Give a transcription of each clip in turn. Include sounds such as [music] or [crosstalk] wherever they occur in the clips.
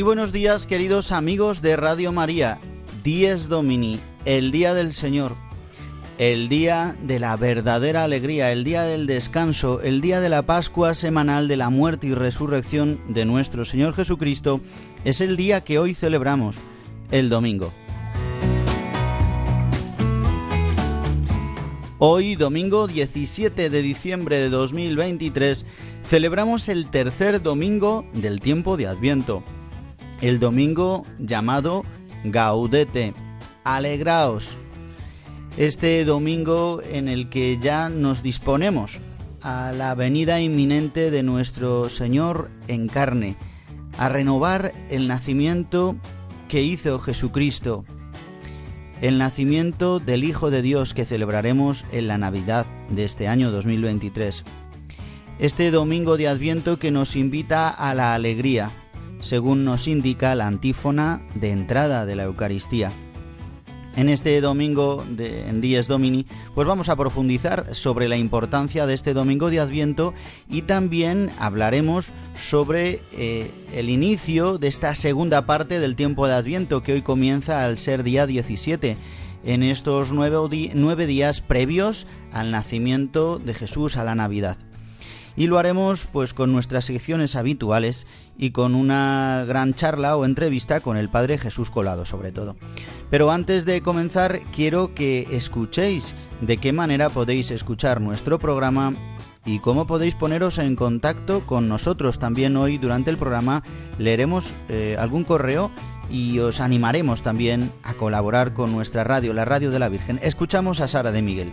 Muy buenos días queridos amigos de Radio María, Dies Domini, el día del Señor, el día de la verdadera alegría, el día del descanso, el día de la Pascua semanal de la muerte y resurrección de nuestro Señor Jesucristo, es el día que hoy celebramos, el domingo. Hoy, domingo 17 de diciembre de 2023, celebramos el tercer domingo del tiempo de Adviento el domingo llamado Gaudete, alegraos. Este domingo en el que ya nos disponemos a la venida inminente de nuestro Señor en carne, a renovar el nacimiento que hizo Jesucristo, el nacimiento del Hijo de Dios que celebraremos en la Navidad de este año 2023. Este domingo de Adviento que nos invita a la alegría, según nos indica la antífona de entrada de la Eucaristía. En este domingo en Dies Domini, pues vamos a profundizar sobre la importancia de este domingo de Adviento y también hablaremos sobre eh, el inicio de esta segunda parte del tiempo de Adviento que hoy comienza al ser día 17 en estos nueve, nueve días previos al nacimiento de Jesús a la Navidad y lo haremos pues con nuestras secciones habituales y con una gran charla o entrevista con el Padre Jesús Colado sobre todo. Pero antes de comenzar quiero que escuchéis de qué manera podéis escuchar nuestro programa y cómo podéis poneros en contacto con nosotros. También hoy durante el programa leeremos eh, algún correo y os animaremos también a colaborar con nuestra radio, la Radio de la Virgen. Escuchamos a Sara de Miguel.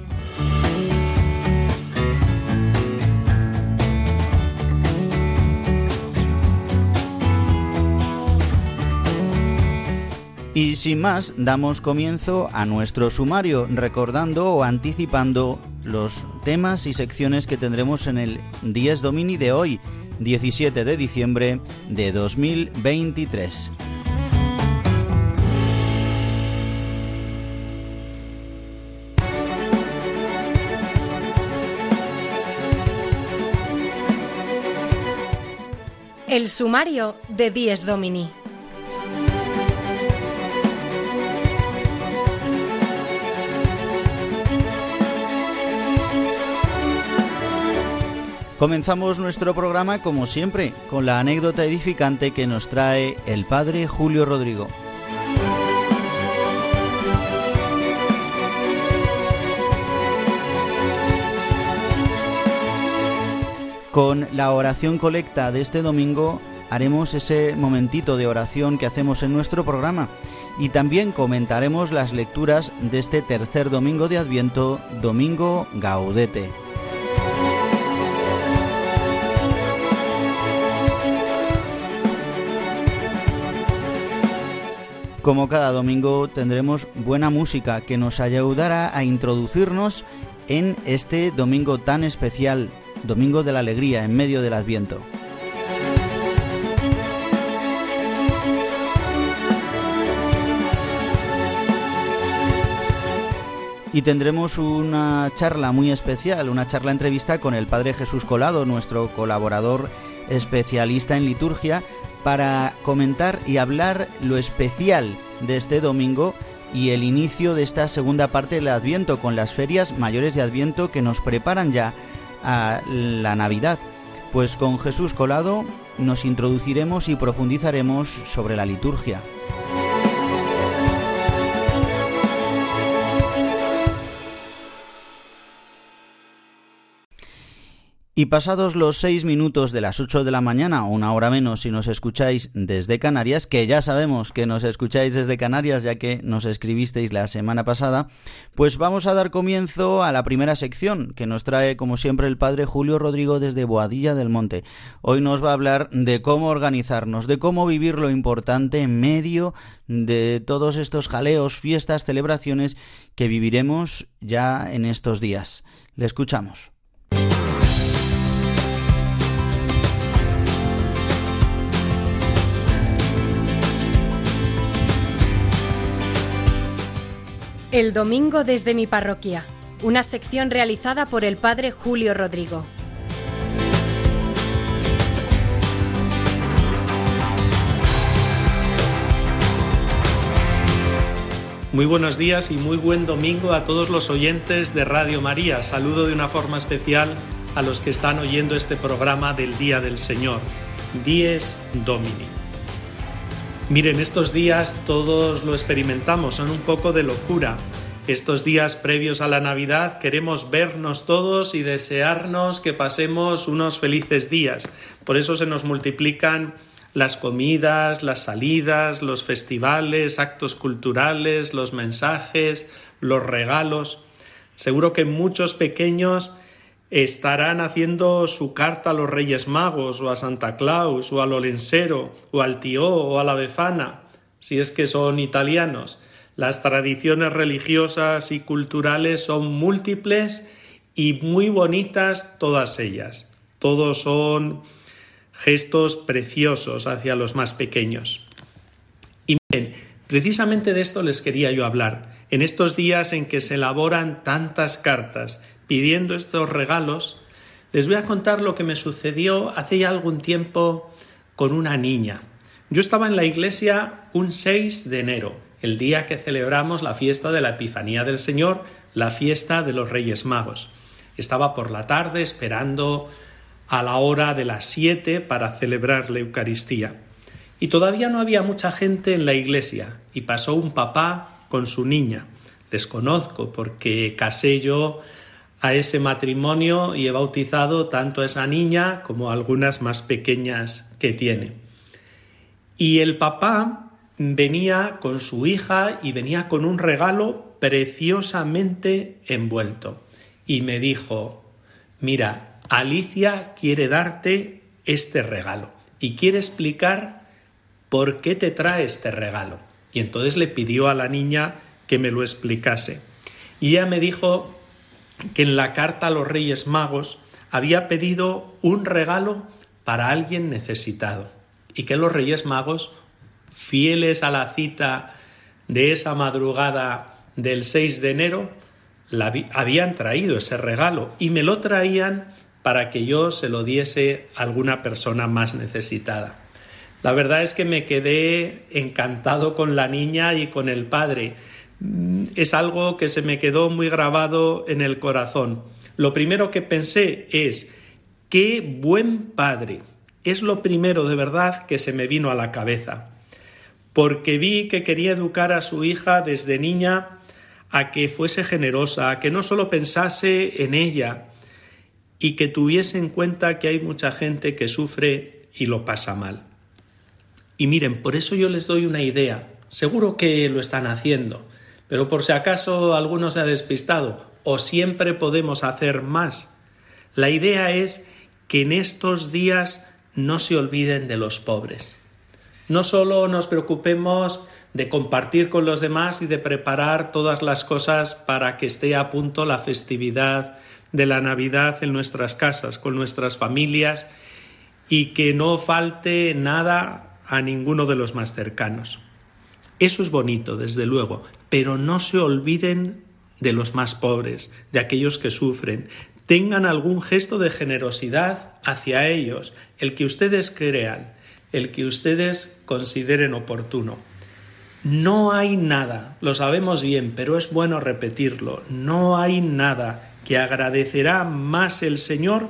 Y sin más, damos comienzo a nuestro sumario, recordando o anticipando los temas y secciones que tendremos en el 10 Domini de hoy, 17 de diciembre de 2023. El sumario de 10 Domini. Comenzamos nuestro programa como siempre con la anécdota edificante que nos trae el padre Julio Rodrigo. Con la oración colecta de este domingo haremos ese momentito de oración que hacemos en nuestro programa y también comentaremos las lecturas de este tercer domingo de Adviento, Domingo Gaudete. Como cada domingo tendremos buena música que nos ayudará a introducirnos en este domingo tan especial, Domingo de la Alegría en medio del Adviento. Y tendremos una charla muy especial, una charla entrevista con el Padre Jesús Colado, nuestro colaborador especialista en liturgia, para comentar y hablar lo especial de este domingo y el inicio de esta segunda parte del Adviento con las ferias mayores de Adviento que nos preparan ya a la Navidad. Pues con Jesús Colado nos introduciremos y profundizaremos sobre la liturgia. Y pasados los seis minutos de las ocho de la mañana, una hora menos si nos escucháis desde Canarias, que ya sabemos que nos escucháis desde Canarias ya que nos escribisteis la semana pasada, pues vamos a dar comienzo a la primera sección que nos trae como siempre el padre Julio Rodrigo desde Boadilla del Monte. Hoy nos va a hablar de cómo organizarnos, de cómo vivir lo importante en medio de todos estos jaleos, fiestas, celebraciones que viviremos ya en estos días. Le escuchamos. El domingo desde mi parroquia, una sección realizada por el padre Julio Rodrigo. Muy buenos días y muy buen domingo a todos los oyentes de Radio María. Saludo de una forma especial a los que están oyendo este programa del Día del Señor, Dies Domini. Miren, estos días todos lo experimentamos, son un poco de locura. Estos días previos a la Navidad queremos vernos todos y desearnos que pasemos unos felices días. Por eso se nos multiplican las comidas, las salidas, los festivales, actos culturales, los mensajes, los regalos. Seguro que muchos pequeños estarán haciendo su carta a los Reyes Magos o a Santa Claus o al Olensero o al Tío o a la Befana, si es que son italianos. Las tradiciones religiosas y culturales son múltiples y muy bonitas todas ellas. Todos son gestos preciosos hacia los más pequeños. Y miren, precisamente de esto les quería yo hablar. En estos días en que se elaboran tantas cartas pidiendo estos regalos, les voy a contar lo que me sucedió hace ya algún tiempo con una niña. Yo estaba en la iglesia un 6 de enero, el día que celebramos la fiesta de la Epifanía del Señor, la fiesta de los Reyes Magos. Estaba por la tarde esperando a la hora de las 7 para celebrar la Eucaristía. Y todavía no había mucha gente en la iglesia y pasó un papá con su niña. Les conozco porque casé yo a ese matrimonio y he bautizado tanto a esa niña como a algunas más pequeñas que tiene. Y el papá venía con su hija y venía con un regalo preciosamente envuelto. Y me dijo, mira, Alicia quiere darte este regalo y quiere explicar por qué te trae este regalo. Y entonces le pidió a la niña que me lo explicase. Y ella me dijo que en la carta a los Reyes Magos había pedido un regalo para alguien necesitado y que los Reyes Magos, fieles a la cita de esa madrugada del 6 de enero, habían traído ese regalo y me lo traían para que yo se lo diese a alguna persona más necesitada. La verdad es que me quedé encantado con la niña y con el padre es algo que se me quedó muy grabado en el corazón. Lo primero que pensé es, qué buen padre. Es lo primero de verdad que se me vino a la cabeza, porque vi que quería educar a su hija desde niña a que fuese generosa, a que no solo pensase en ella y que tuviese en cuenta que hay mucha gente que sufre y lo pasa mal. Y miren, por eso yo les doy una idea. Seguro que lo están haciendo. Pero por si acaso alguno se ha despistado, o siempre podemos hacer más. La idea es que en estos días no se olviden de los pobres. No solo nos preocupemos de compartir con los demás y de preparar todas las cosas para que esté a punto la festividad de la Navidad en nuestras casas, con nuestras familias y que no falte nada a ninguno de los más cercanos. Eso es bonito, desde luego, pero no se olviden de los más pobres, de aquellos que sufren. Tengan algún gesto de generosidad hacia ellos, el que ustedes crean, el que ustedes consideren oportuno. No hay nada, lo sabemos bien, pero es bueno repetirlo, no hay nada que agradecerá más el Señor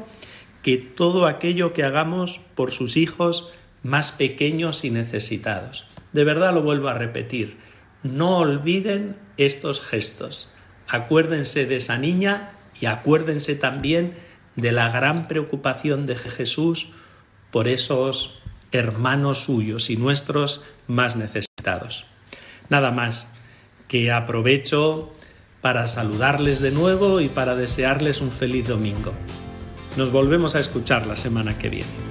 que todo aquello que hagamos por sus hijos más pequeños y necesitados. De verdad lo vuelvo a repetir, no olviden estos gestos. Acuérdense de esa niña y acuérdense también de la gran preocupación de Jesús por esos hermanos suyos y nuestros más necesitados. Nada más, que aprovecho para saludarles de nuevo y para desearles un feliz domingo. Nos volvemos a escuchar la semana que viene.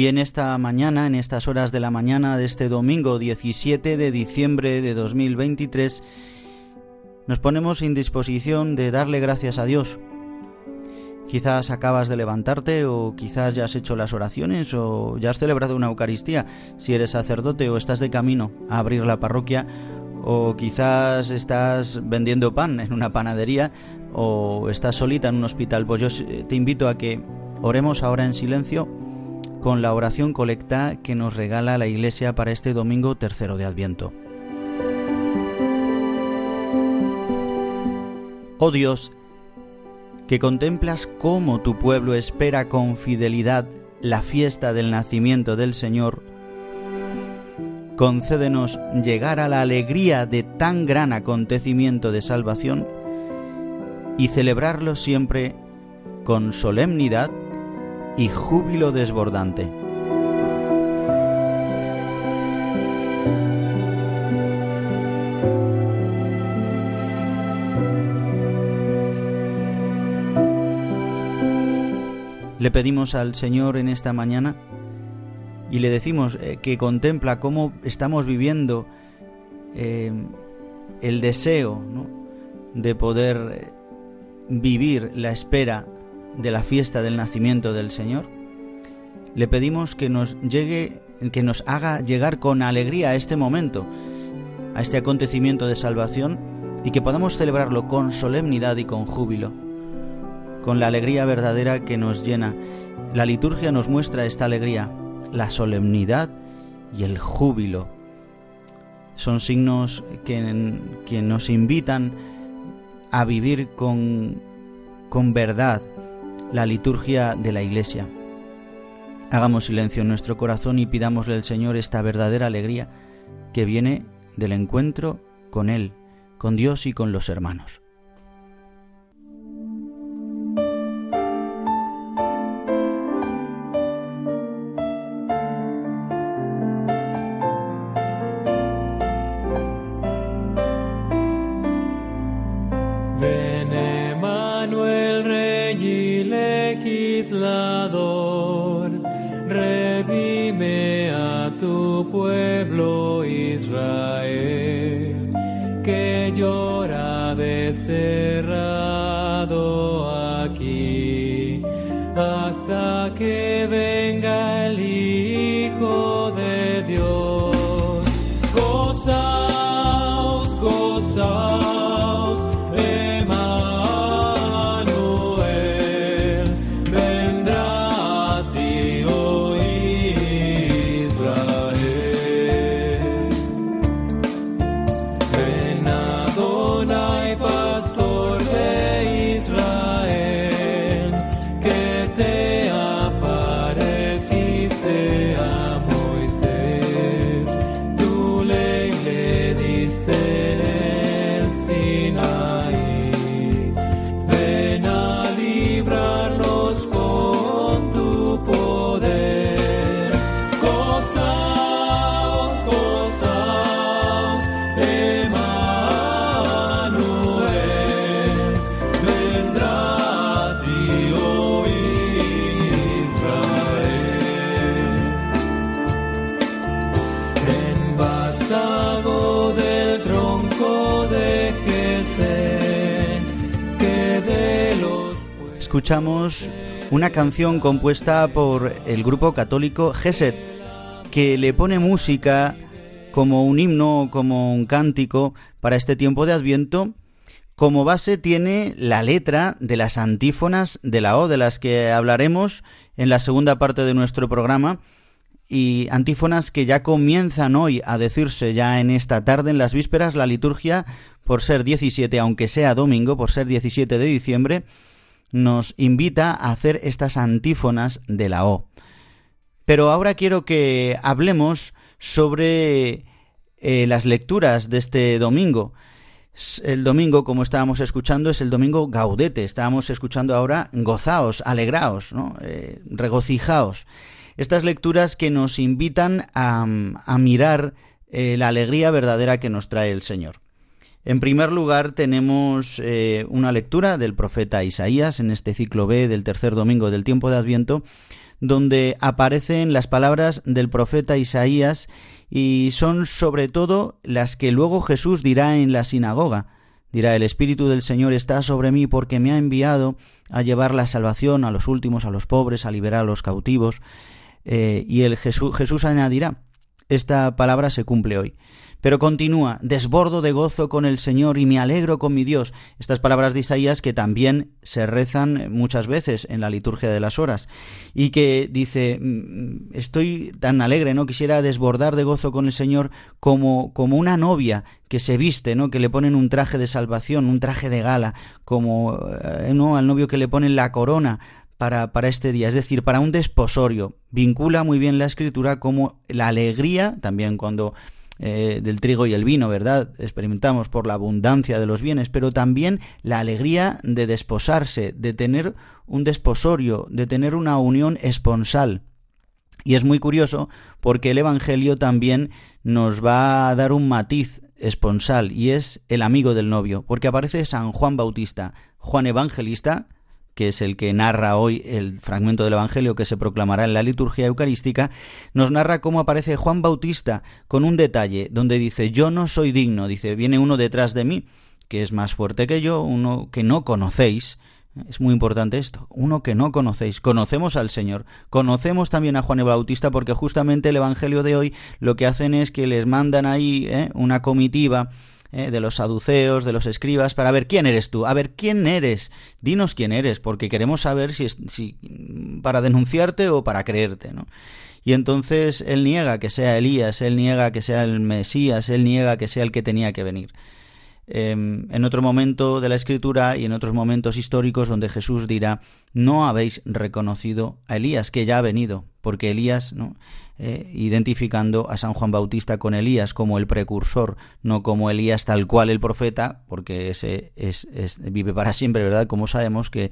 Y en esta mañana, en estas horas de la mañana de este domingo 17 de diciembre de 2023, nos ponemos en disposición de darle gracias a Dios. Quizás acabas de levantarte o quizás ya has hecho las oraciones o ya has celebrado una Eucaristía si eres sacerdote o estás de camino a abrir la parroquia o quizás estás vendiendo pan en una panadería o estás solita en un hospital. Pues yo te invito a que oremos ahora en silencio con la oración colecta que nos regala la Iglesia para este domingo tercero de Adviento. Oh Dios, que contemplas cómo tu pueblo espera con fidelidad la fiesta del nacimiento del Señor, concédenos llegar a la alegría de tan gran acontecimiento de salvación y celebrarlo siempre con solemnidad y júbilo desbordante. Le pedimos al Señor en esta mañana y le decimos eh, que contempla cómo estamos viviendo eh, el deseo de poder eh, vivir la espera de la fiesta del nacimiento del Señor, le pedimos que nos llegue, que nos haga llegar con alegría a este momento, a este acontecimiento de salvación y que podamos celebrarlo con solemnidad y con júbilo, con la alegría verdadera que nos llena. La liturgia nos muestra esta alegría, la solemnidad y el júbilo. Son signos que, que nos invitan a vivir con, con verdad, la liturgia de la Iglesia. Hagamos silencio en nuestro corazón y pidámosle al Señor esta verdadera alegría que viene del encuentro con Él, con Dios y con los hermanos. Escuchamos una canción compuesta por el grupo católico Geset, que le pone música como un himno, como un cántico para este tiempo de Adviento. Como base tiene la letra de las antífonas de la O, de las que hablaremos en la segunda parte de nuestro programa, y antífonas que ya comienzan hoy a decirse ya en esta tarde, en las vísperas, la liturgia, por ser 17, aunque sea domingo, por ser 17 de diciembre, nos invita a hacer estas antífonas de la O. Pero ahora quiero que hablemos sobre eh, las lecturas de este domingo. El domingo, como estábamos escuchando, es el domingo gaudete. Estábamos escuchando ahora gozaos, alegraos. Eh, regocijaos. Estas lecturas que nos invitan a, mirar eh, la alegría verdadera que nos trae el Señor. En primer lugar, tenemos una lectura del profeta Isaías en este ciclo B del tercer domingo del tiempo de Adviento, donde aparecen las palabras del profeta Isaías y son sobre todo las que luego Jesús dirá en la sinagoga. Dirá, el Espíritu del Señor está sobre mí porque me ha enviado a llevar la salvación a los últimos, a los pobres, a liberar a los cautivos. Eh, y el Jesús, Jesús añadirá, esta palabra se cumple hoy. Pero continúa, desbordo de gozo con el Señor y me alegro con mi Dios. Estas palabras de Isaías que también se rezan muchas veces en la liturgia de las horas y que dice, mm, estoy tan alegre, ¿no? Quisiera desbordar de gozo con el Señor como, como una novia que se viste, ¿no? Que le ponen un traje de salvación, un traje de gala, como, eh, ¿no? Al novio que le ponen la corona para, para, este día, es decir, para un desposorio. Vincula muy bien la escritura como la alegría, también cuando eh, del trigo y el vino, ¿verdad? Experimentamos por la abundancia de los bienes, pero también la alegría de desposarse, de tener un desposorio, de tener una unión esponsal. Y es muy curioso porque el Evangelio también nos va a dar un matiz esponsal y es el amigo del novio, porque aparece San Juan Bautista, Juan Evangelista, que es el que narra hoy el fragmento del Evangelio que se proclamará en la liturgia eucarística, nos narra cómo aparece Juan Bautista con un detalle donde dice, yo no soy digno, dice, viene uno detrás de mí, que es más fuerte que yo, uno que no conocéis, es muy importante esto, uno que no conocéis, conocemos al Señor, conocemos también a Juan el Bautista porque justamente el Evangelio de hoy lo que hacen es que les mandan ahí ¿eh? una comitiva eh, de los saduceos, de los escribas, para ver quién eres tú, a ver quién eres, dinos quién eres, porque queremos saber si, es, si para denunciarte o para creerte, ¿no? Y entonces él niega que sea Elías, él niega que sea el Mesías, él niega que sea el que tenía que venir. Em, en otro momento de la escritura y en otros momentos históricos donde Jesús dirá, no habéis reconocido a Elías, que ya ha venido, porque Elías, ¿no? Eh, identificando a San Juan Bautista con Elías como el precursor, no como Elías tal cual el profeta, porque ese es, vive para siempre, ¿verdad? Como sabemos que,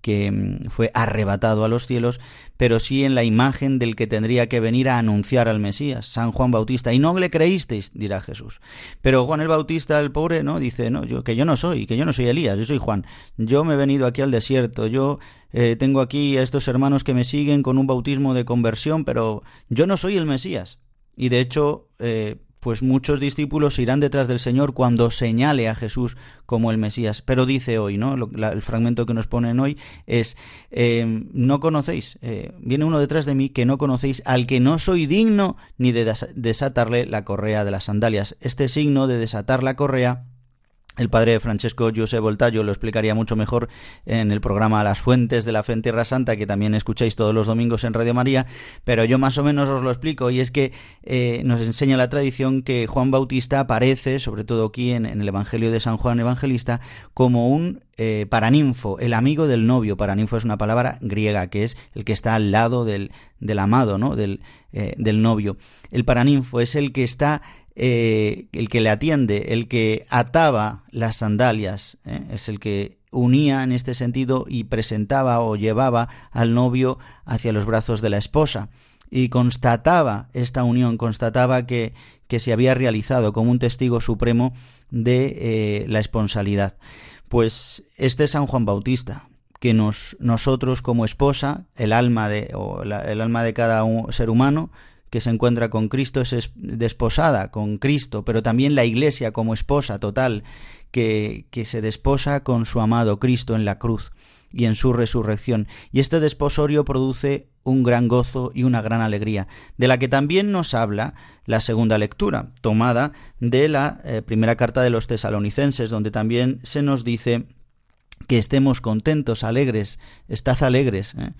que mm, fue arrebatado a los cielos, pero sí en la imagen del que tendría que venir a anunciar al Mesías, San Juan Bautista. Y no le creísteis, dirá Jesús. Pero Juan el Bautista, el pobre, ¿no? Dice, no, yo, que yo no soy, que yo no soy Elías, yo soy Juan. Yo me he venido aquí al desierto, yo eh, tengo aquí a estos hermanos que me siguen con un bautismo de conversión, pero yo no soy el Mesías. Y de hecho, eh, pues muchos discípulos irán detrás del Señor cuando señale a Jesús como el Mesías. Pero dice hoy, ¿no? el fragmento que nos ponen hoy es, eh, no conocéis, eh, viene uno detrás de mí que no conocéis al que no soy digno ni de desatarle la correa de las sandalias. Este signo de desatar la correa el padre Francesco José Voltaggio lo explicaría mucho mejor en el programa Las Fuentes de la Fe en Tierra Santa, que también escucháis todos los domingos en Radio María, pero yo más o menos os lo explico, y es que eh, nos enseña la tradición que Juan Bautista aparece, sobre todo aquí en, el Evangelio de San Juan Evangelista, como un eh, paraninfo, el amigo del novio. Paraninfo es una palabra griega, que es el que está al lado del, del amado, ¿no? Del, eh, del novio. El paraninfo es el que está eh, el que le atiende, el que ataba las sandalias, ¿eh? es el que unía en este sentido y presentaba o llevaba al novio hacia los brazos de la esposa y constataba esta unión, constataba que, que se había realizado como un testigo supremo de eh, la esponsalidad. Pues este es San Juan Bautista, que nos, nosotros como esposa, el alma de, o el alma de cada ser humano, que se encuentra con Cristo es desposada con Cristo, pero también la Iglesia como esposa total que, que se desposa con su amado Cristo en la cruz y en su resurrección. Y este desposorio produce un gran gozo y una gran alegría, de la que también nos habla la segunda lectura, tomada de la eh, primera carta de los tesalonicenses, donde también se nos dice que estemos contentos, alegres, estad alegres. ¿eh?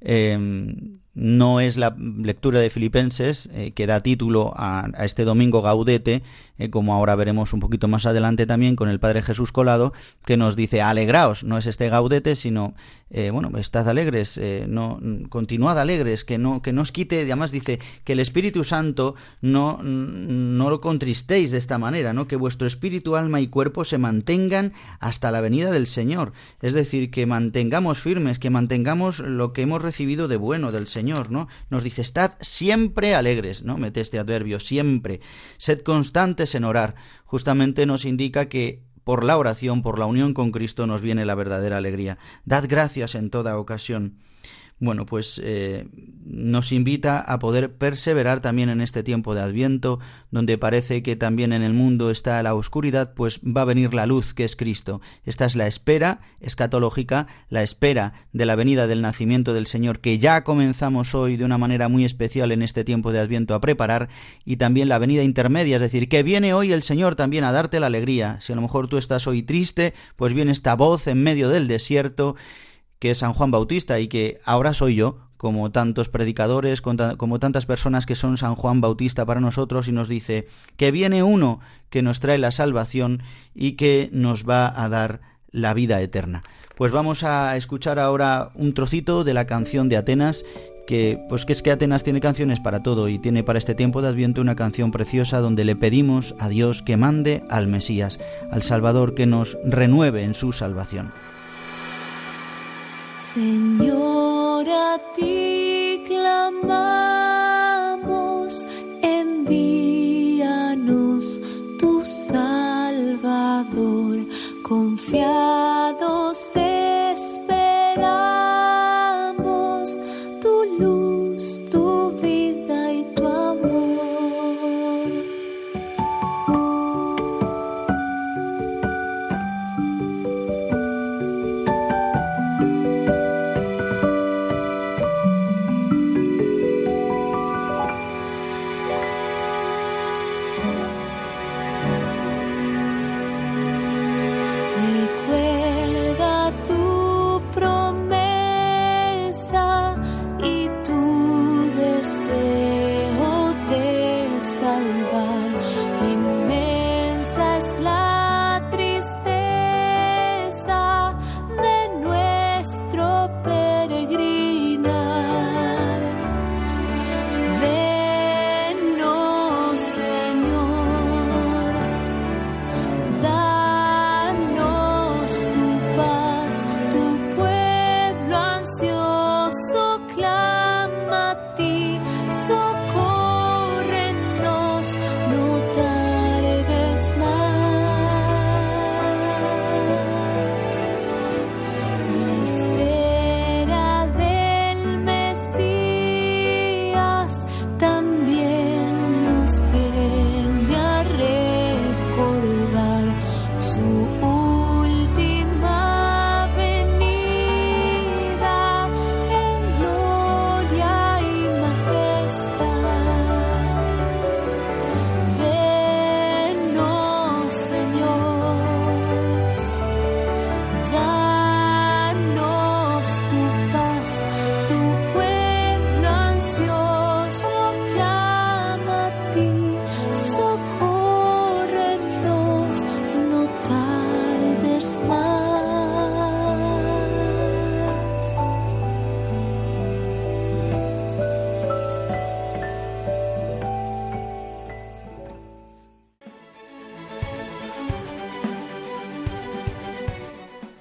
Em, no es la lectura de Filipenses eh, que da título a, este domingo gaudete, eh, como ahora veremos un poquito más adelante también con el Padre Jesús Colado, que nos dice alegraos, no es este gaudete, sino eh, bueno, estad alegres, no continuad alegres, que no que no os quite, además dice que el Espíritu Santo no no lo contristéis de esta manera, no que vuestro espíritu, alma y cuerpo se mantengan hasta la venida del Señor, es decir, que mantengamos firmes, que mantengamos lo que hemos recibido de bueno del Señor Señor, ¿no? Nos dice, estad siempre alegres, ¿no? Mete este adverbio, siempre. Sed constantes en orar. Justamente nos indica que por la oración, por la unión con Cristo, nos viene la verdadera alegría. Dad gracias en toda ocasión bueno, pues eh, nos invita a poder perseverar también en este tiempo de Adviento, donde parece que también en el mundo está la oscuridad, pues va a venir la luz que es Cristo. Esta es la espera escatológica, la espera de la venida del nacimiento del Señor, que ya comenzamos hoy de una manera muy especial en este tiempo de Adviento a preparar, y también la venida intermedia, es decir, que viene hoy el Señor también a darte la alegría. Si a lo mejor tú estás hoy triste, pues viene esta voz en medio del desierto que es San Juan Bautista y que ahora soy yo, como tantos predicadores, como tantas personas que son San Juan Bautista para nosotros y nos dice que viene uno que nos trae la salvación y que nos va a dar la vida eterna. Pues vamos a escuchar ahora un trocito de la canción de Atenas que pues que es que Atenas tiene canciones para todo y tiene para este tiempo de Adviento una canción preciosa donde le pedimos a Dios que mande al Mesías, al Salvador que nos renueve en su salvación. Señor, a ti clamamos, envíanos tu Salvador, confiados esperamos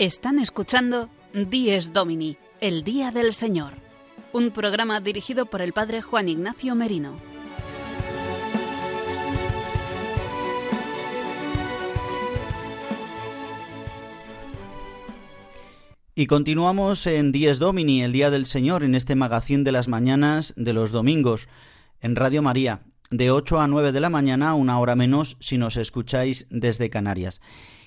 Están escuchando Dies Domini, el Día del Señor, un programa dirigido por el Padre Juan Ignacio Merino. Y continuamos en Dies Domini, el Día del Señor, en este magazín de las mañanas de los domingos. en Radio María, de 8 a 9 de la mañana, una hora menos si nos escucháis desde Canarias.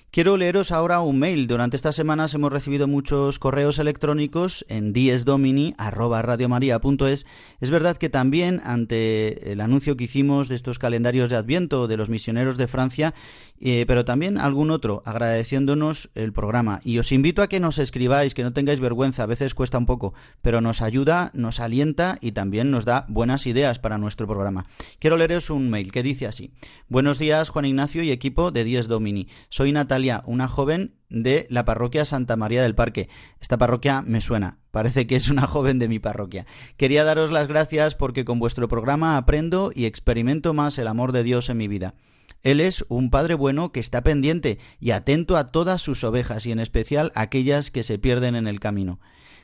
Quiero leeros ahora un mail. Durante estas semanas hemos recibido muchos correos electrónicos en diesdomini@radiomaria.es. Es verdad que también ante el anuncio que hicimos de estos calendarios de Adviento de los misioneros de Francia, eh, pero también algún otro agradeciéndonos el programa. Y os invito a que nos escribáis, que no tengáis vergüenza, a veces cuesta un poco, pero nos ayuda, nos alienta y también nos da buenas ideas para nuestro programa. Quiero leeros un mail que dice así: Buenos días, Juan Ignacio y equipo de Dies Domini. Soy Natalia una joven de la parroquia Santa María del Parque. Esta parroquia me suena, parece que es una [laughs] joven de mi parroquia. Quería daros las gracias porque con vuestro programa aprendo y experimento más el amor de Dios en mi vida. Él es un Padre bueno que está pendiente y atento a todas sus ovejas y en especial a aquellas que se pierden en el camino.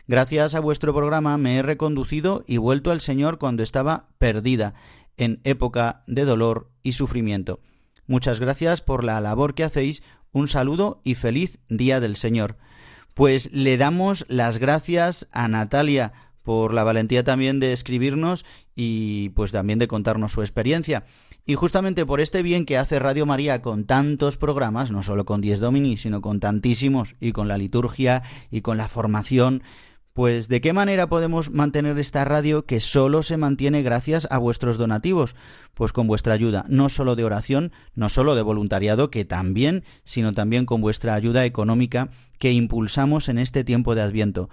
Gracias a vuestro programa me he reconducido y vuelto al Señor cuando estaba perdida, en época de dolor y sufrimiento. Muchas gracias por la labor que hacéis un saludo y feliz Día del Señor. Pues le damos las gracias a Natalia por la valentía también de escribirnos y pues también de contarnos su experiencia. Y justamente por este bien que hace Radio María con tantos programas, no solo con Diez Domini, sino con tantísimos, y con la liturgia y con la formación, pues ¿de qué manera podemos mantener esta radio que solo se mantiene gracias a vuestros donativos? Pues con vuestra ayuda, no solo de oración, no solo de voluntariado, que también, sino también con vuestra ayuda económica que impulsamos en este tiempo de Adviento.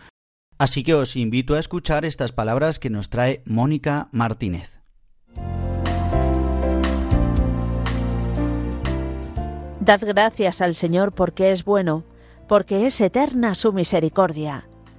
Así que os invito a escuchar estas palabras que nos trae Mónica Martínez. Dad gracias al Señor porque es bueno, porque es eterna su misericordia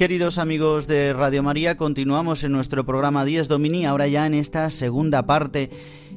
Queridos amigos de Radio María, continuamos en nuestro programa 10 Domini, ahora ya en esta segunda parte.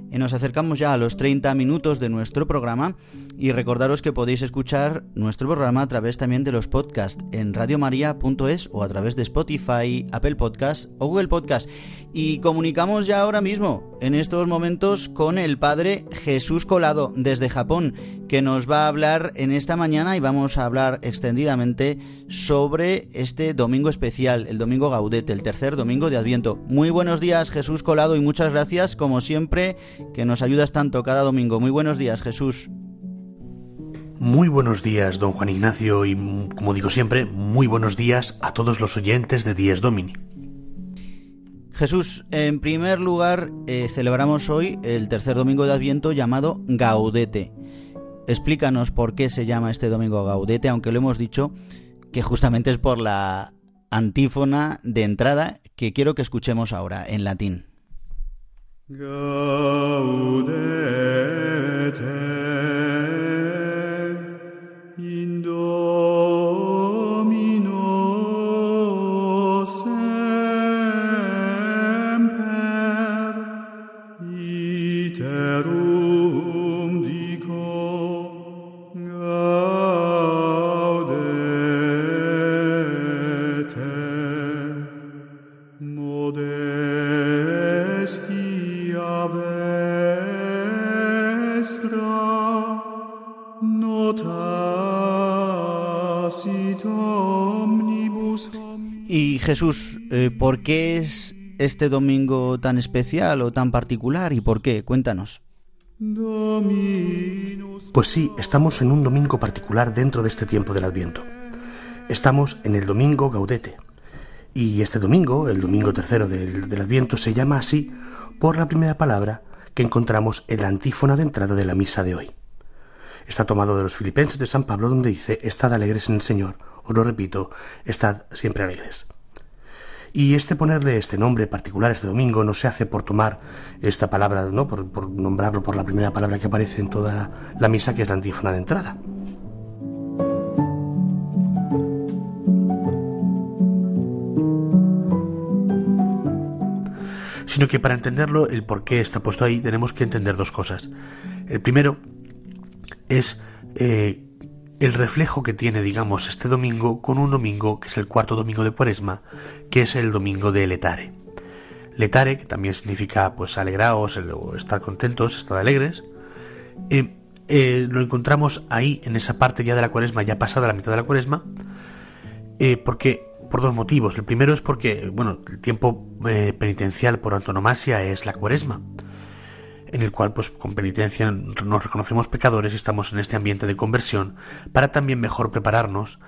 Nos acercamos ya a los 30 minutos de nuestro programa y recordaros que podéis escuchar nuestro programa a través también de los podcasts en radiomaria.es o a través de Spotify, Apple Podcasts o Google Podcasts. Y comunicamos ya ahora mismo, en estos momentos, con el Padre Jesús Colado desde Japón, que nos va a hablar en esta mañana y vamos a hablar extendidamente sobre este domingo especial, el domingo Gaudete, el tercer domingo de Adviento. Muy buenos días Jesús Colado y muchas gracias, como siempre, que nos ayudas tanto cada domingo. Muy buenos días Jesús. Muy buenos días, don Juan Ignacio, y como digo siempre, muy buenos días a todos los oyentes de Dies Domini. Jesús, en primer lugar, eh, celebramos hoy el tercer domingo de Adviento llamado Gaudete. Explícanos por qué se llama este domingo Gaudete, aunque lo hemos dicho que justamente es por la antífona de entrada que quiero que escuchemos ahora en latín. iterum Jesús, eh, ¿por qué es este domingo tan especial o tan particular y por qué? Cuéntanos. Pues sí, estamos en un domingo particular dentro de este tiempo del Adviento. Estamos en el domingo Gaudete. Y este domingo, el domingo tercero del, del Adviento, se llama así por la primera palabra que encontramos en la antífona de entrada de la misa de hoy. Está tomado de los Filipenses de San Pablo donde dice, Estad alegres en el Señor. Os lo repito, estad siempre alegres. Y este ponerle este nombre particular este domingo no se hace por tomar esta palabra, ¿no? por, nombrarlo por la primera palabra que aparece en toda la, misa, que es la antífona de entrada. sino que para entenderlo, el por qué está puesto ahí, tenemos que entender dos cosas. El primero es eh, el reflejo que tiene, digamos, este domingo con un domingo que es el cuarto domingo de Cuaresma, que es el domingo de Letare. Letare, que también significa pues alegraos, estar contentos, estar alegres, eh, eh, lo encontramos ahí en esa parte ya de la Cuaresma, ya pasada la mitad de la Cuaresma, porque por dos motivos. El primero es porque, bueno, el tiempo eh, penitencial por antonomasia es la cuaresma, en el cual, pues, con penitencia nos reconocemos pecadores y estamos en este ambiente de conversión para también mejor prepararnos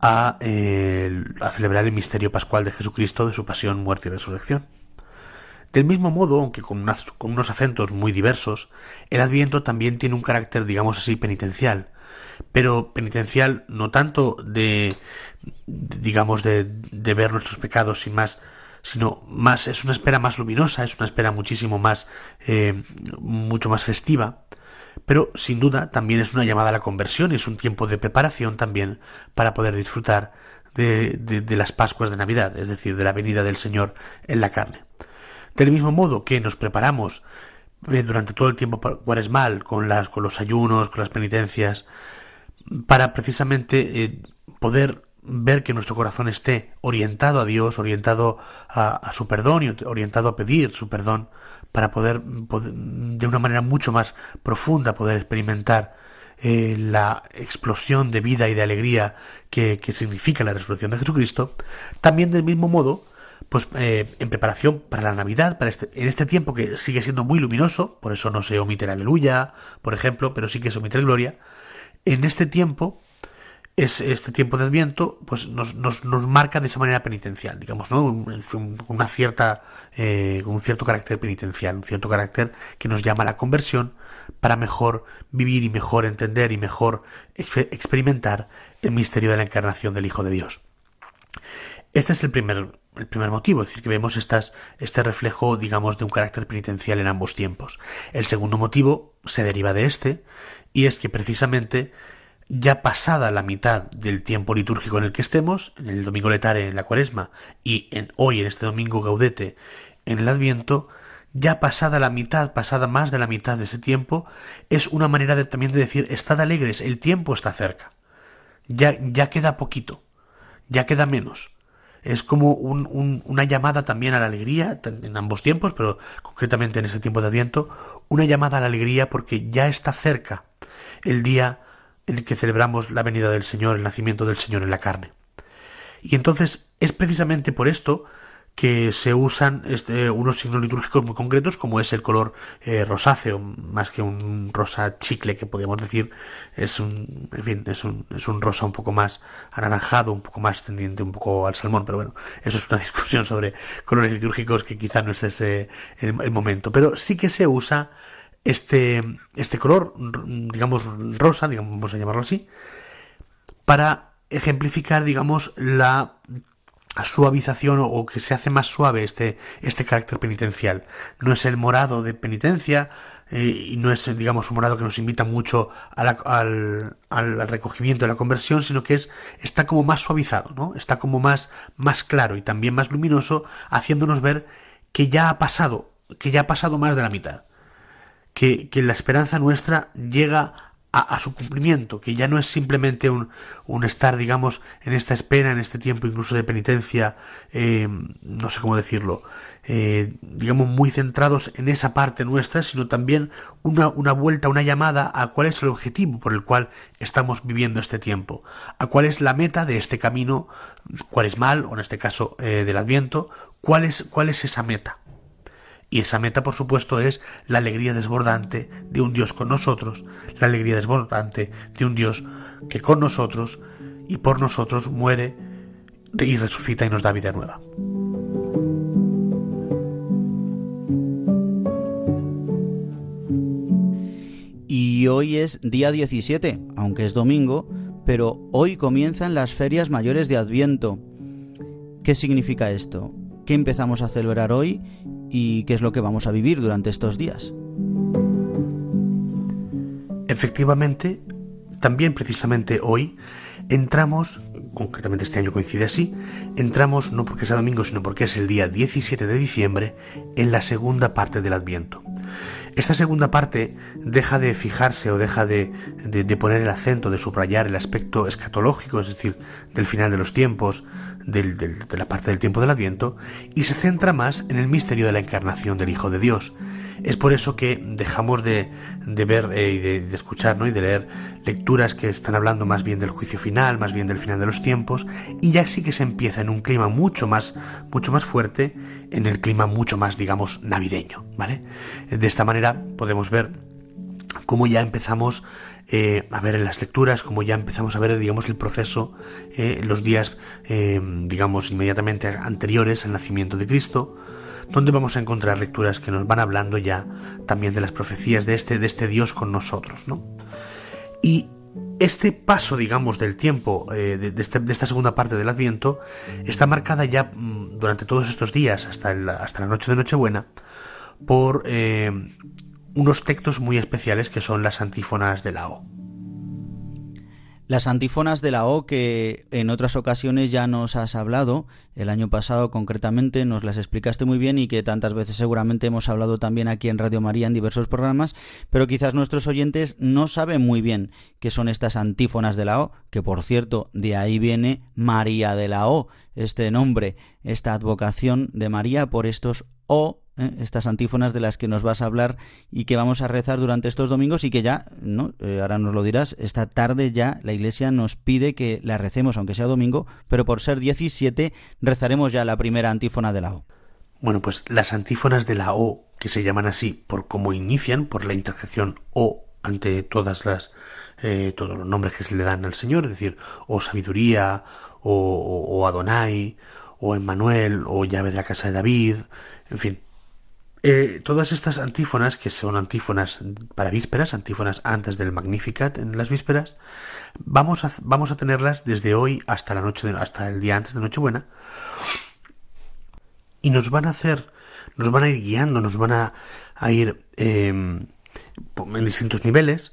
a, eh, celebrar el misterio pascual de Jesucristo, de su pasión, muerte y resurrección. Del mismo modo, aunque con, con unos acentos muy diversos, el Adviento también tiene un carácter, digamos así, penitencial, pero penitencial no tanto de, digamos, de, de ver nuestros pecados sin más, sino más, es una espera más luminosa, es una espera muchísimo más, eh, mucho más festiva, pero sin duda también es una llamada a la conversión es un tiempo de preparación también para poder disfrutar de, de, de, las Pascuas de Navidad, es decir, de la venida del Señor en la carne. Del mismo modo que nos preparamos eh, durante todo el tiempo cuaresmal con, las, con los ayunos, con las penitencias, para precisamente eh, poder ver que nuestro corazón esté orientado a Dios, orientado a, su perdón y orientado a pedir su perdón, para poder, de una manera mucho más profunda poder experimentar eh, la explosión de vida y de alegría que, significa la resurrección de Jesucristo, también del mismo modo, pues eh, en preparación para la Navidad, para este, en este tiempo que sigue siendo muy luminoso, por eso no se omite el aleluya, por ejemplo, pero sí que se omite el gloria, en este tiempo, es, este tiempo de Adviento, pues nos, nos, nos marca de esa manera penitencial, digamos, ¿no? una cierta, eh, un cierto carácter penitencial, un cierto carácter que nos llama a la conversión para mejor vivir y mejor entender y mejor experimentar el misterio de la encarnación del Hijo de Dios. Este es el primer, el primer motivo, es decir, que vemos estas, este reflejo, digamos, de un carácter penitencial en ambos tiempos. El segundo motivo se deriva de este, y es que precisamente ya pasada la mitad del tiempo litúrgico en el que estemos, en el domingo letare en la cuaresma y hoy en este domingo gaudete en el adviento, ya pasada la mitad, pasada más de la mitad de ese tiempo, es una manera también de decir, estad alegres, el tiempo está cerca. Ya, ya queda poquito, ya queda menos. Es como un, una llamada también a la alegría, en ambos tiempos, pero concretamente en ese tiempo de Adviento, una llamada a la alegría porque ya está cerca el día en el que celebramos la venida del Señor, el nacimiento del Señor en la carne. Y entonces es precisamente por esto que se usan este, unos signos litúrgicos muy concretos, como es el color eh, rosáceo, más que un rosa chicle que podríamos decir, es un, en fin, es un, es un rosa un poco más anaranjado, un poco más tendiente un poco al salmón, pero bueno, eso es una [laughs] discusión sobre colores litúrgicos que quizá no es ese el momento, pero sí que se usa este, este color, digamos, rosa, digamos, vamos a llamarlo así, para ejemplificar, digamos, la suavización o que se hace más suave este, este carácter penitencial. No es el morado de penitencia eh, y no es, digamos, un morado que nos invita mucho al, al, recogimiento de la conversión, sino que es, está como más suavizado, ¿no? Está como más, más claro y también más luminoso, haciéndonos ver que ya ha pasado, que ya ha pasado más de la mitad que, la esperanza nuestra llega a, su cumplimiento, que ya no es simplemente un, un, estar, digamos, en esta espera, en este tiempo incluso de penitencia, eh, no sé cómo decirlo, eh, digamos, muy centrados en esa parte nuestra, sino también una, una, vuelta, una llamada a cuál es el objetivo por el cual estamos viviendo este tiempo, a cuál es la meta de este camino, cuál es mal, o en este caso eh, del Adviento, cuál es, cuál es esa meta. Y esa meta, por supuesto, es la alegría desbordante de un Dios con nosotros, la alegría desbordante de un Dios que con nosotros y por nosotros muere y resucita y nos da vida nueva. Y hoy es día 17, aunque es domingo, pero hoy comienzan las ferias mayores de Adviento. ¿Qué significa esto? ¿Qué empezamos a celebrar hoy y qué es lo que vamos a vivir durante estos días. Efectivamente, también precisamente hoy entramos, concretamente este año coincide así, entramos no porque sea domingo, sino porque es el día 17 de diciembre, en la segunda parte del Adviento. Esta segunda parte deja de fijarse o deja de, poner el acento, de subrayar el aspecto escatológico, es decir, del final de los tiempos, de la parte del tiempo del Adviento, y se centra más en el misterio de la encarnación del Hijo de Dios. Es por eso que dejamos de, ver eh, y de, escuchar ¿no? y de leer lecturas que están hablando más bien del juicio final, más bien del final de los tiempos, y ya sí que se empieza en un clima mucho más, mucho más fuerte, en el clima mucho más, digamos, navideño, ¿vale? De esta manera podemos ver cómo ya empezamos eh, a ver en las lecturas, como ya empezamos a ver, digamos, el proceso, eh, los días, eh, digamos, inmediatamente anteriores al nacimiento de Cristo, donde vamos a encontrar lecturas que nos van hablando ya también de las profecías de este, de este Dios con nosotros, ¿no? Y este paso, digamos, del tiempo de, este, de, esta segunda parte del Adviento está marcada ya mm, durante todos estos días, hasta, hasta la noche de Nochebuena, por unos textos muy especiales que son las antífonas de la O. Las antífonas de la O que en otras ocasiones ya nos has hablado, el año pasado concretamente nos las explicaste muy bien y que tantas veces seguramente hemos hablado también aquí en Radio María en diversos programas, pero quizás nuestros oyentes no saben muy bien qué son estas antífonas de la O, que por cierto de ahí viene María de la O, este nombre, esta advocación de María por estos O ¿eh? estas antífonas de las que nos vas a hablar y que vamos a rezar durante estos domingos y que ya, ¿no? Eh, ahora nos lo dirás, esta tarde ya la Iglesia nos pide que la recemos, aunque sea domingo, pero por ser 17 rezaremos ya la primera antífona de la O. Bueno, pues las antífonas de la O, que se llaman así por cómo inician, por la interjección O ante todas las eh, todos los nombres que se le dan al Señor, es decir, o sabiduría, o, o, o Adonai, o Emmanuel, o llave de la casa de David, en fin, eh, todas estas antífonas, que son antífonas para vísperas, antífonas antes del Magnificat en las vísperas, vamos a, vamos a tenerlas desde hoy hasta la noche, hasta el día antes de Nochebuena, y nos van a hacer, nos van a ir guiando, nos van a, ir em, en distintos niveles,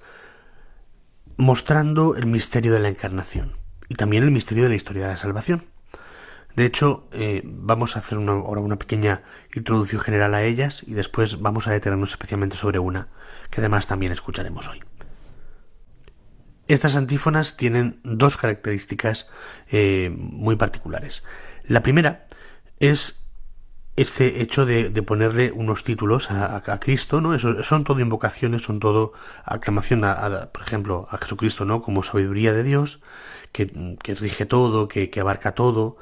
mostrando el misterio de la encarnación y también el misterio de la historia de la salvación. De hecho, eh, vamos a hacer ahora una pequeña introducción general a ellas y después vamos a detenernos especialmente sobre una, que además también escucharemos hoy. Estas antífonas tienen dos características eh, muy particulares. La primera es este hecho de, ponerle unos títulos a, Cristo, ¿no? Eso, son todo invocaciones, son todo aclamación, a, por ejemplo, a Jesucristo, ¿no? Como sabiduría de Dios, que, rige todo, que abarca todo,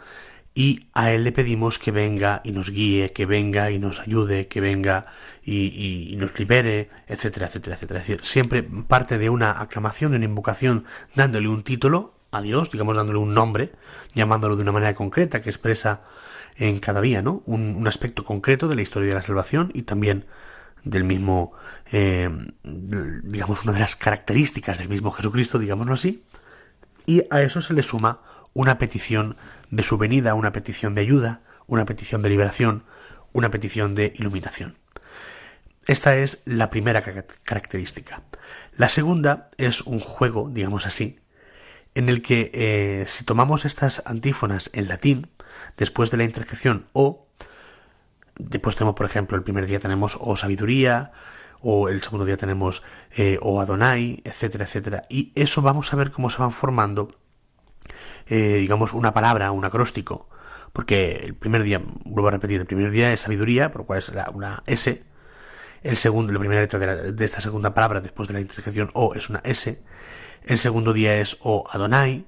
y a Él le pedimos que venga y nos guíe, que venga y nos ayude, que venga y, nos libere, etcétera, etcétera, etcétera. Es decir, siempre parte de una aclamación, de una invocación, dándole un título a Dios, digamos, dándole un nombre, llamándolo de una manera concreta que expresa en cada día, ¿no? Un, aspecto concreto de la historia de la salvación y también del mismo, eh, digamos, una de las características del mismo Jesucristo, digámoslo así. Y a eso se le suma una petición de su venida una petición de ayuda, una petición de liberación, una petición de iluminación. Esta es la primera característica. La segunda es un juego, digamos así, en el que eh, si tomamos estas antífonas en latín, después de la interjección o, después tenemos, por ejemplo, el primer día tenemos o sabiduría, o el segundo día tenemos eh, o Adonai, etcétera, etcétera. Y eso vamos a ver cómo se van formando, eh, digamos, una palabra, un acróstico. Porque el primer día, vuelvo a repetir, el primer día es sabiduría, por lo cual es una S. El segundo, la primera letra de, esta segunda palabra, después de la interjección O, es una S. El segundo día es O Adonai,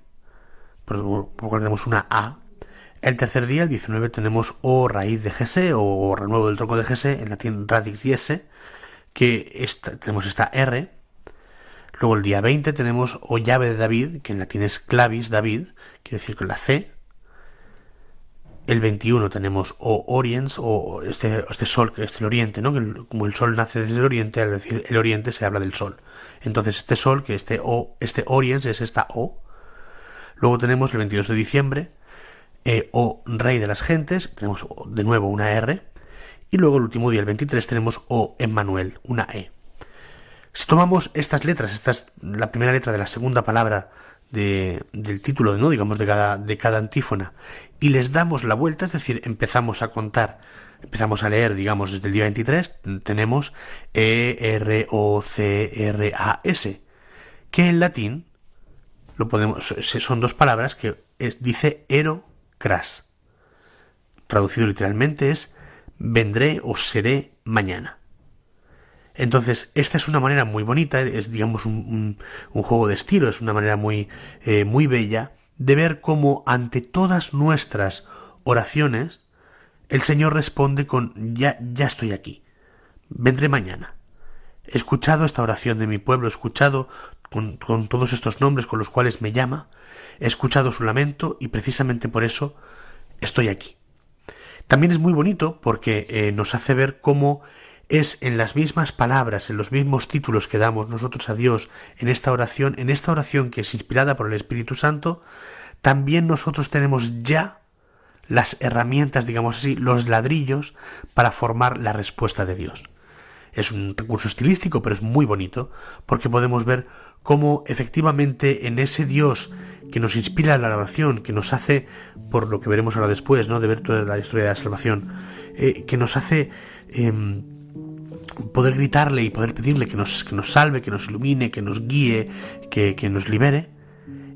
por lo cual tenemos una A. El tercer día, el 19, tenemos O raíz de GS o renuevo del tronco de GS, en latín radix y S que tenemos esta R. Luego el día 20 tenemos o llave de David, que en latín es clavis David, quiere decir con la C. El 21 tenemos o Oriens, o este, este sol, que es el oriente, ¿no? Que como el sol nace desde el oriente, al decir el oriente se habla del sol. Entonces este sol, que este O, este Oriens es esta O. Luego tenemos el 22 de diciembre, eh, o rey de las gentes, tenemos de nuevo una R. Y luego el último día, el 23, tenemos O Emmanuel, una E. Si tomamos estas letras, esta es la primera letra de la segunda palabra de, del título, ¿no? digamos, de cada, de cada antífona, y les damos la vuelta, es decir, empezamos a contar, empezamos a leer, digamos, desde el día 23, tenemos E, R, O, C, R, A, S, que en latín lo podemos, son dos palabras que dice ero, cras. Traducido literalmente es vendré o seré mañana. Entonces, esta es una manera muy bonita, es digamos un, juego de estilo, es una manera muy, eh, muy bella de ver cómo ante todas nuestras oraciones el Señor responde con ya, ya estoy aquí, vendré mañana. He escuchado esta oración de mi pueblo, he escuchado con, con todos estos nombres con los cuales me llama, he escuchado su lamento y precisamente por eso estoy aquí. También es muy bonito porque eh, nos hace ver cómo es en las mismas palabras, en los mismos títulos que damos nosotros a Dios en esta oración, en esta oración que es inspirada por el Espíritu Santo, también nosotros tenemos ya las herramientas, digamos así, los ladrillos para formar la respuesta de Dios. Es un recurso estilístico, pero es muy bonito, porque podemos ver cómo efectivamente en ese Dios que nos inspira la oración, que nos hace, por lo que veremos ahora después, ¿no? de ver toda la historia de la salvación, eh, que nos hace em, poder gritarle y poder pedirle que nos, que nos salve, que nos ilumine, que nos guíe, que, que nos libere,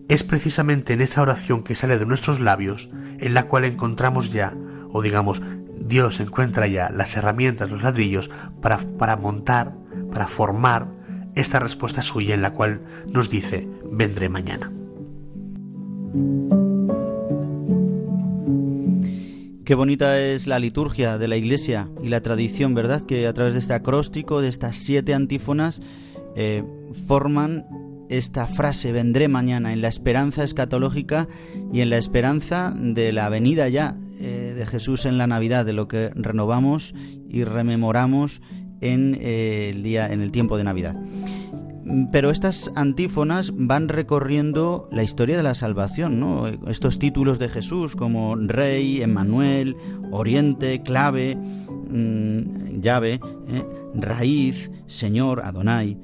es precisamente en esa oración que sale de nuestros labios en la cual encontramos ya, o digamos, Dios encuentra ya las herramientas, los ladrillos para, para montar, para formar esta respuesta suya en la cual nos dice, vendré mañana. Qué bonita es la liturgia de la Iglesia y la tradición, ¿verdad? Que a través de este acróstico, de estas siete antífonas, eh, forman esta frase, vendré mañana, en la esperanza escatológica y en la esperanza de la venida ya eh, de Jesús en la Navidad, de lo que renovamos y rememoramos en eh, el día, en el tiempo de Navidad. Pero estas antífonas van recorriendo la historia de la salvación, ¿no? Estos títulos de Jesús como Rey, Emmanuel, Oriente, Clave, mm, Llave, ¿eh? Raíz, Señor, Adonai,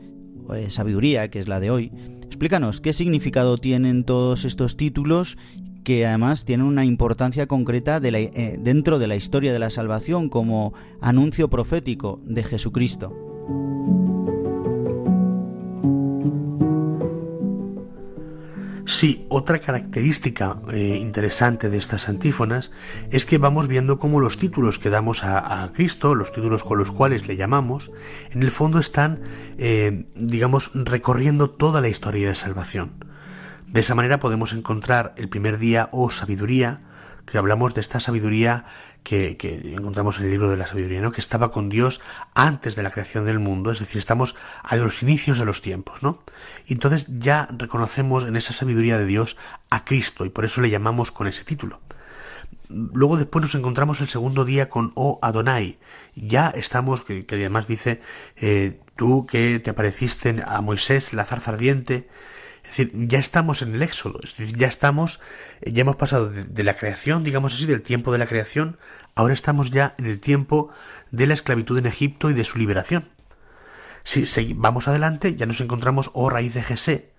eh, Sabiduría, que es la de hoy. Explícanos qué significado tienen todos estos títulos que además tienen una importancia concreta eh, dentro de la historia de la salvación como anuncio profético de Jesucristo. Sí, otra característica eh, interesante de estas antífonas es que vamos viendo cómo los títulos que damos a, Cristo, los títulos con los cuales le llamamos, en el fondo están, eh, digamos, recorriendo toda la historia de salvación. De esa manera podemos encontrar el primer día o sabiduría, que hablamos de esta sabiduría que, encontramos en el libro de la sabiduría, ¿no? que estaba con Dios antes de la creación del mundo, es decir, estamos a los inicios de los tiempos, ¿no? Y entonces ya reconocemos en esa sabiduría de Dios a Cristo y por eso le llamamos con ese título. Luego después nos encontramos el segundo día con O Adonai. Ya estamos, que, además dice, eh, tú que te apareciste a Moisés, la zarza ardiente, es decir, ya estamos en el éxodo, es decir, ya estamos, ya hemos pasado de, la creación, digamos así, del tiempo de la creación, ahora estamos ya en el tiempo de la esclavitud en Egipto y de su liberación. Si vamos adelante, ya nos encontramos, oh raíz de Jesé,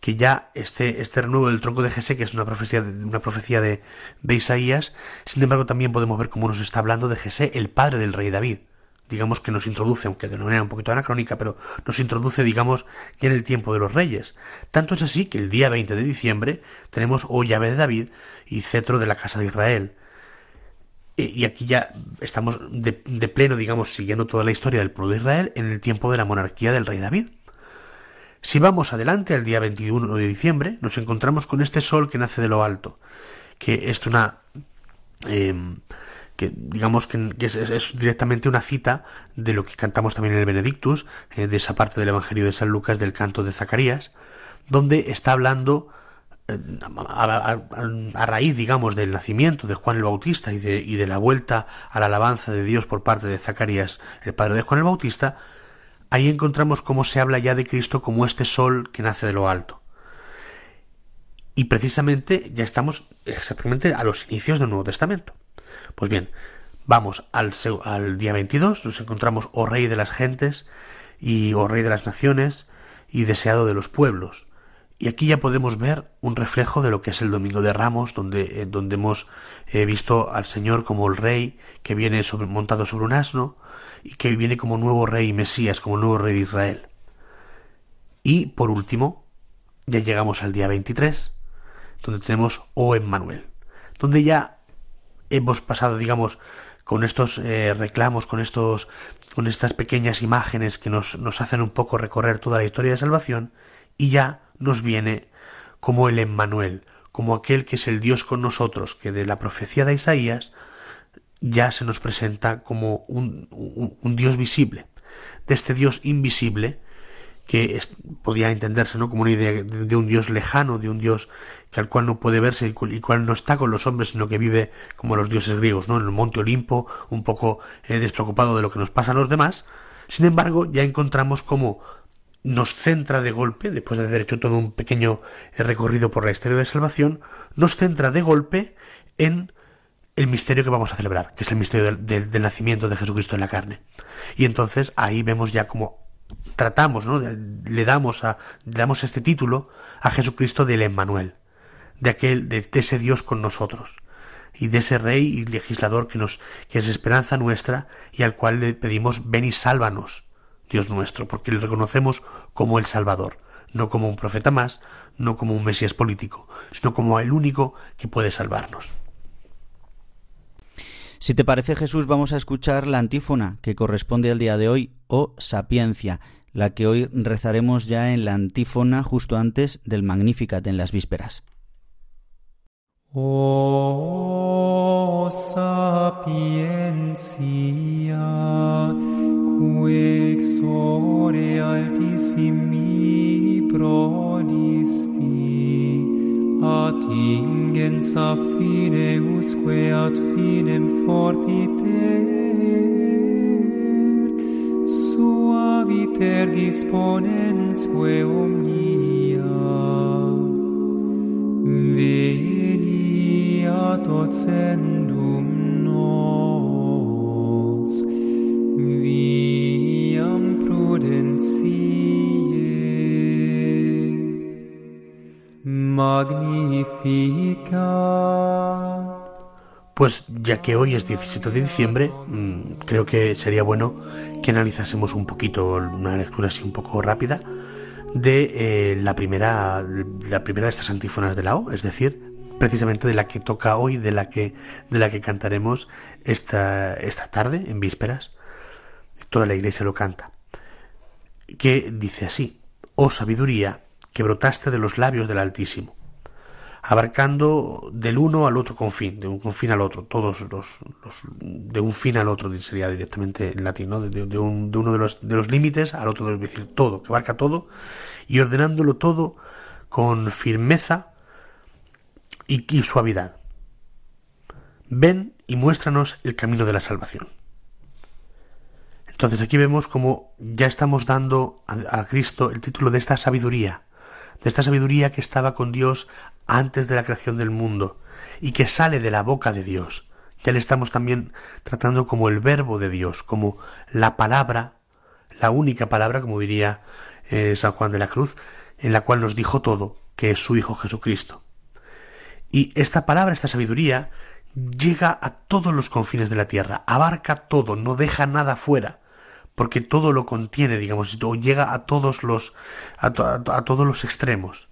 que ya este, este renuevo del tronco de Jesé, que es una profecía, una profecía de, de Isaías, sin embargo también podemos ver cómo nos está hablando de Jesé, el padre del rey David, digamos que nos introduce, aunque de una manera un poquito anacrónica, pero nos introduce, digamos, ya en el tiempo de los reyes. Tanto es así que el día 20 de diciembre tenemos O llave de David y cetro de la casa de Israel. Y aquí ya estamos de, pleno, digamos, siguiendo toda la historia del pueblo de Israel en el tiempo de la monarquía del rey David. Si vamos adelante al día 21 de diciembre, nos encontramos con este sol que nace de lo alto, que es una... Em, que digamos que, es, directamente una cita de lo que cantamos también en el Benedictus, eh, de esa parte del Evangelio de San Lucas del canto de Zacarías, donde está hablando eh, a, raíz, digamos, del nacimiento de Juan el Bautista y de, y de la vuelta a la alabanza de Dios por parte de Zacarías, el padre de Juan el Bautista, ahí encontramos cómo se habla ya de Cristo como este sol que nace de lo alto. Y precisamente ya estamos exactamente a los inicios del Nuevo Testamento. Pues bien, vamos al, día 22, nos encontramos, oh Rey de las gentes y oh Rey de las naciones y deseado de los pueblos. Y aquí ya podemos ver un reflejo de lo que es el Domingo de Ramos, donde, eh, donde hemos eh, visto al Señor como el Rey que viene montado sobre un asno y que viene como nuevo Rey Mesías, como nuevo Rey de Israel. Y por último, ya llegamos al día 23, donde tenemos O Emmanuel, donde ya hemos pasado, digamos, con estos eh, reclamos, con estos, con estas pequeñas imágenes que nos, nos hacen un poco recorrer toda la historia de salvación, y ya nos viene como el Emmanuel, como aquel que es el Dios con nosotros, que de la profecía de Isaías ya se nos presenta como un, un Dios visible. De este Dios invisible que podía entenderse ¿no? como una idea de, un Dios lejano, de un Dios que al cual no puede verse y cual no está con los hombres, sino que vive como los dioses griegos, ¿no? en el monte Olimpo, un poco eh, despreocupado de lo que nos pasa a los demás. Sin embargo, ya encontramos cómo nos centra de golpe, después de haber hecho todo un pequeño eh, recorrido por la historia de salvación, nos centra de golpe en el misterio que vamos a celebrar, que es el misterio del, del nacimiento de Jesucristo en la carne. Y entonces ahí vemos ya como tratamos, ¿no? Le damos a, le damos este título a Jesucristo del Emmanuel, de aquel, de, ese Dios con nosotros, y de ese Rey y legislador que nos, que es esperanza nuestra y al cual le pedimos ven y sálvanos, Dios nuestro, porque le reconocemos como el Salvador, no como un profeta más, no como un Mesías político, sino como el único que puede salvarnos. Si te parece Jesús, vamos a escuchar la antífona que corresponde al día de hoy, o sapiencia, la que hoy rezaremos ya en la antífona justo antes del Magnificat en las vísperas. O sapiencia, ore altissimi prodisti, Atingens a fine usque ad finem fortiter, suaviter disponensque omnia, veni ad ocentum, Pues ya que hoy es 17 de diciembre, mm, creo que sería bueno que analizásemos un poquito, una lectura así un poco rápida, de eh, la, primera, la primera de estas antífonas de la O, es decir, precisamente de la que toca hoy, de la que, de la que cantaremos esta, esta tarde, en vísperas. Toda la iglesia lo canta. Que dice así, oh sabiduría, que brotaste de los labios del Altísimo, abarcando del uno al otro confín, de un confín al otro, todos los, de un fin al otro, sería directamente en latín, de, uno de los, de los límites al otro, es decir, todo, que abarca todo, y ordenándolo todo con firmeza y, y suavidad. Ven y muéstranos el camino de la salvación. Entonces aquí vemos como ya estamos dando a, Cristo el título de esta sabiduría, de esta sabiduría que estaba con Dios antes de la creación del mundo y que sale de la boca de Dios. Ya le estamos también tratando como el verbo de Dios, como la palabra, la única palabra, como diría eh, San Juan de la Cruz, en la cual nos dijo todo, que es su Hijo Jesucristo. Y esta palabra, esta sabiduría, llega a todos los confines de la tierra, abarca todo, no deja nada fuera, porque todo lo contiene, digamos, o llega a todos los, a, a todos los extremos.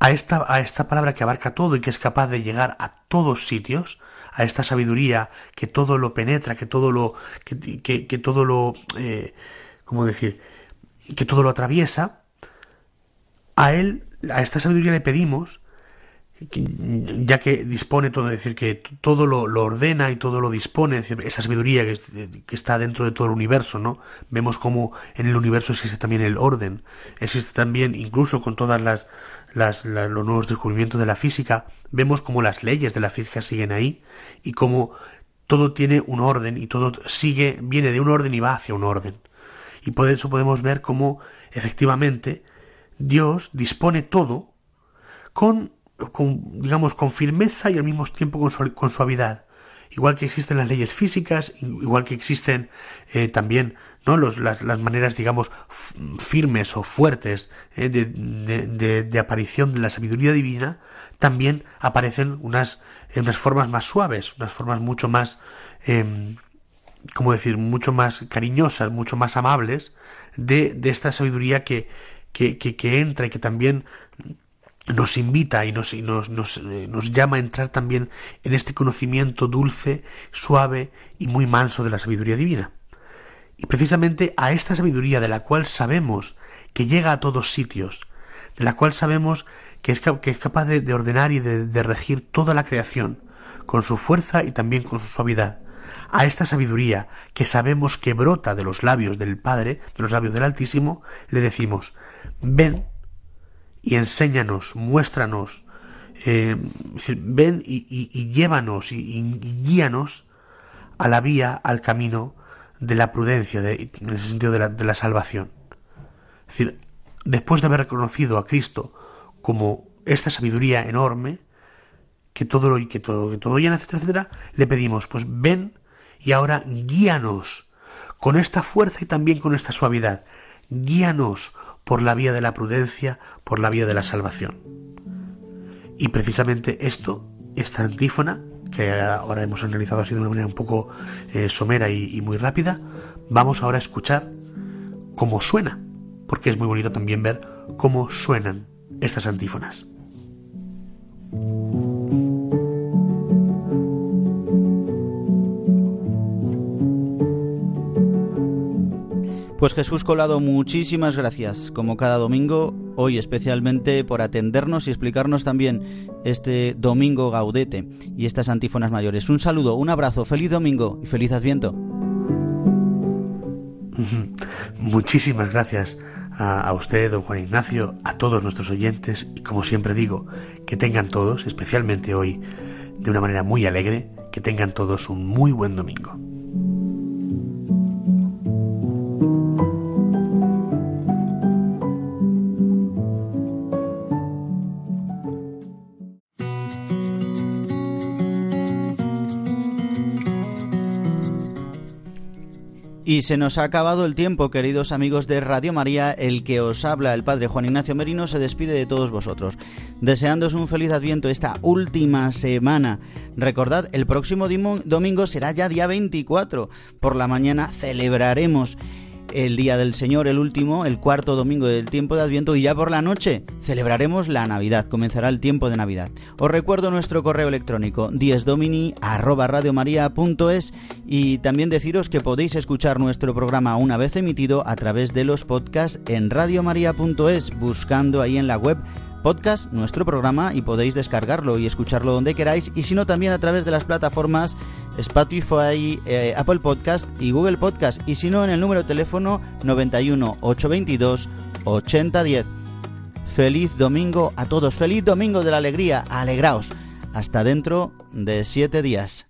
A esta, a esta palabra que abarca todo y que es capaz de llegar a todos sitios, a esta sabiduría que todo lo penetra, que todo lo, que, que, todo lo, eh, ¿cómo decir? Que todo lo atraviesa, a él, a esta sabiduría le pedimos, ya que dispone todo, es decir, que todo lo, ordena y todo lo dispone, esa sabiduría que, está dentro de todo el universo, ¿no? Vemos como en el universo existe también el orden, existe también, incluso con todas las, las, los nuevos descubrimientos de la física, vemos como las leyes de la física siguen ahí y como todo tiene un orden y todo sigue, viene de un orden y va hacia un orden. Y por eso podemos ver cómo efectivamente Dios dispone todo con, con digamos, con firmeza y al mismo tiempo con, suavidad igual que existen las leyes físicas, igual que existen eh, también ¿no? Las, las, maneras, digamos, firmes o fuertes eh, de, aparición de la sabiduría divina, también aparecen unas, unas formas más suaves, unas formas mucho más, eh, ¿cómo decir?, mucho más cariñosas, mucho más amables de, esta sabiduría que, que, que entra y que también nos invita y nos, nos, eh, nos, llama a entrar también en este conocimiento dulce, suave y muy manso de la sabiduría divina. Y precisamente a esta sabiduría de la cual sabemos que llega a todos sitios, de la cual sabemos que es, que es capaz de, ordenar y de, de regir toda la creación, con su fuerza y también con su suavidad, a esta sabiduría que sabemos que brota de los labios del Padre, de los labios del Altísimo, le decimos, ven y enséñanos, muéstranos, eh, ven y, y, llévanos y, guíanos a la vía, al camino de la prudencia, de, en ese sentido de la, de la salvación. Es decir, después de haber reconocido a Cristo como esta sabiduría enorme, que todo lo que todo, que todo llena, etcétera, etcétera, le pedimos, pues ven y ahora guíanos con esta fuerza y también con esta suavidad. Guíanos por la vía de la prudencia, por la vía de la salvación. Y precisamente esto, esta antífona, que ahora hemos analizado así de una manera un poco eh, somera y, y muy rápida, vamos ahora a escuchar cómo suena, porque es muy bonito también ver cómo suenan estas antífonas. Pues Jesús Colado, muchísimas gracias, como cada domingo, hoy especialmente por atendernos y explicarnos también este domingo gaudete y estas antífonas mayores. Un saludo, un abrazo, feliz domingo y feliz adviento. [laughs] Muchísimas gracias a, usted, don Juan Ignacio, a todos nuestros oyentes y como siempre digo, que tengan todos, especialmente hoy, de una manera muy alegre, que tengan todos un muy buen domingo. Y se nos ha acabado el tiempo, queridos amigos de Radio María. El que os habla, el Padre Juan Ignacio Merino, se despide de todos vosotros, deseándoos un feliz adviento esta última semana. Recordad, el próximo domingo será ya día 24. Por la mañana celebraremos el Día del Señor, el último, el cuarto domingo del tiempo de Adviento y ya por la noche celebraremos la Navidad, comenzará el tiempo de Navidad. Os recuerdo nuestro correo electrónico diesdomini@radiomaria.es y también deciros que podéis escuchar nuestro programa una vez emitido a través de los podcasts en radiomaria.es buscando ahí en la web podcast nuestro programa y podéis descargarlo y escucharlo donde queráis y si no también a través de las plataformas Spotify, eh, Apple Podcast y Google Podcast y si no en el número de teléfono 91 822 8010. Feliz domingo a todos, feliz domingo de la alegría, alegraos. Hasta dentro de siete días.